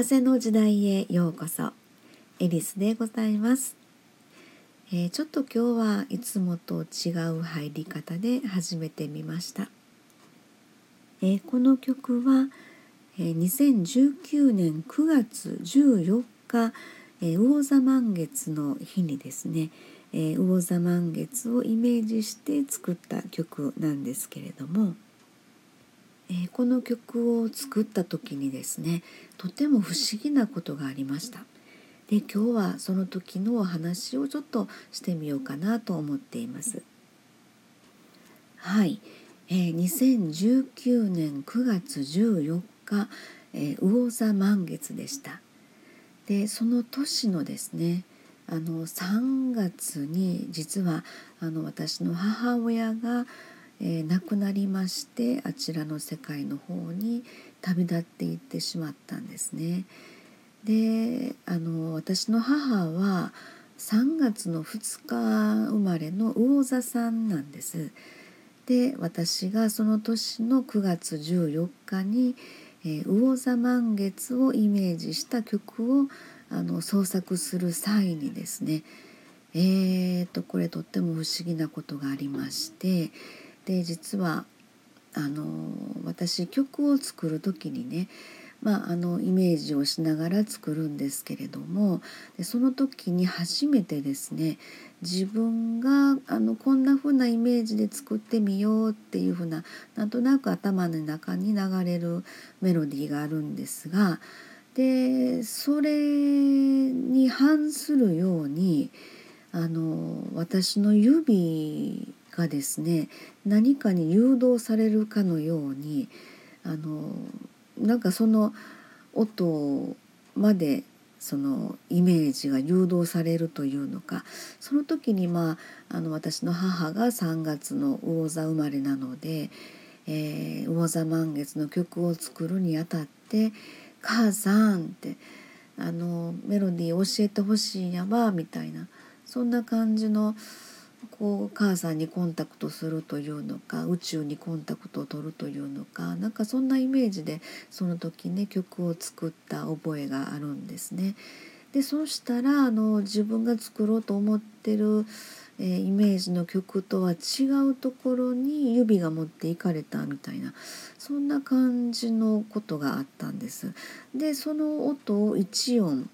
風の時代へようこそ。エリスでございます、えー、ちょっと今日はいつもと違う入り方で始めてみました、えー、この曲は、えー、2019年9月14日、えー、魚座満月の日にですね、えー、魚座満月をイメージして作った曲なんですけれどもえー、この曲を作った時にですねとても不思議なことがありました。で今日はその時のお話をちょっとしてみようかなと思っています。はい、えー、2019年9月14日、えー、魚座満月でした。でその年のですねあの3月に実はあの私の母親がえー、亡くなりましてあちらの世界の方に旅立っていってしまったんですね。であの私の母は3月の2日生まれの魚座さんなんです。で私がその年の9月14日に、えー、魚座満月をイメージした曲をあの創作する際にですねえーとこれとっても不思議なことがありましてで実はあの私曲を作る時にねまあ、あのイメージをしながら作るんですけれどもでその時に初めてですね自分があのこんな風なイメージで作ってみようっていう風ななんとなく頭の中に流れるメロディーがあるんですがでそれに反するようにあの私の指がですね何かに誘導されるかのようにあのなんかその音までそのイメージが誘導されるというのかその時にまああの私の母が3月の魚座生まれなので、えー、魚座満月の曲を作るにあたって「母さん」ってあのメロディー教えてほしいんやわみたいなそんな感じのこう母さんにコンタクトするというのか宇宙にコンタクトを取るというのかなんかそんなイメージでその時ね曲を作った覚えがあるんですね。でそうしたらあの自分が作ろうと思ってる、えー、イメージの曲とは違うところに指が持っていかれたみたいなそんな感じのことがあったんです。でその音を1音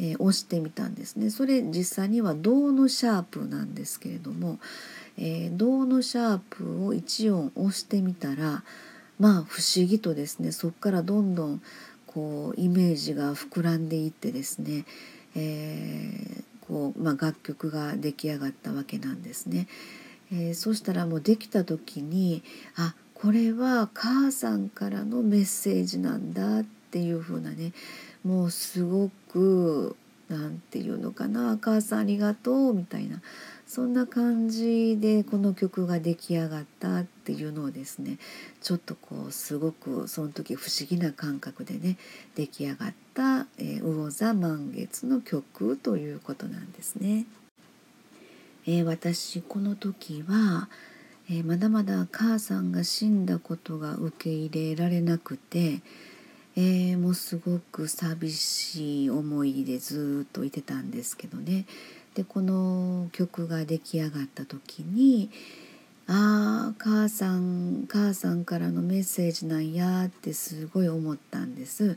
えー、押してみたんですね。それ実際には銅のシャープなんですけれども、えー、銅のシャープを1音押してみたらまあ不思議とですねそこからどんどんこうイメージが膨らんでいってですね、えー、こうまあ、楽曲が出来上がったわけなんですね。えー、そしたらもうできた時にあこれは母さんからのメッセージなんだってっていう風なねもうすごく何て言うのかな「母さんありがとう」みたいなそんな感じでこの曲が出来上がったっていうのをですねちょっとこうすごくその時不思議な感覚でね出来上がった「えー、魚座満月」の曲ということなんですね。えー、私この時は、えー、まだまだ母さんが死んだことが受け入れられなくてえー、もうすごく寂しい思いでずっといてたんですけどねでこの曲が出来上がった時に「ああ母さん母さんからのメッセージなんや」ってすごい思ったんです。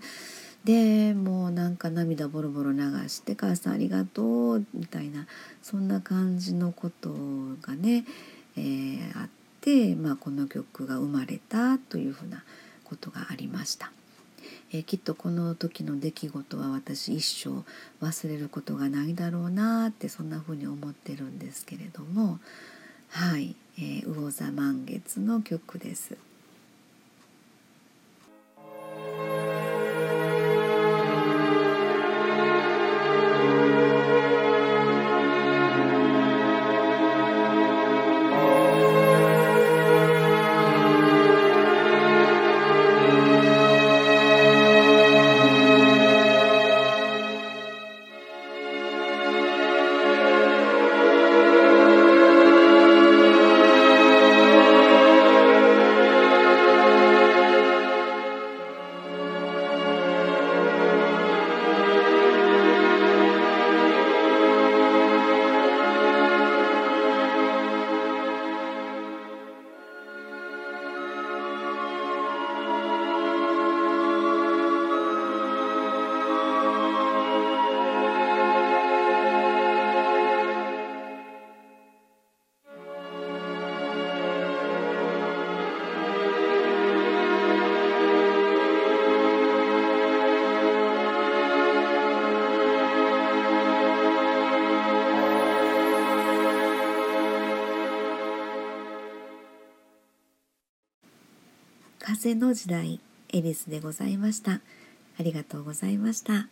でもうなんか涙ボロボロ流して「母さんありがとう」みたいなそんな感じのことがね、えー、あって、まあ、この曲が生まれたというふうなことがありました。えー、きっとこの時の出来事は私一生忘れることがないだろうなってそんな風に思ってるんですけれどもはい、えー、魚座満月の曲です。風の時代エリスでございましたありがとうございました。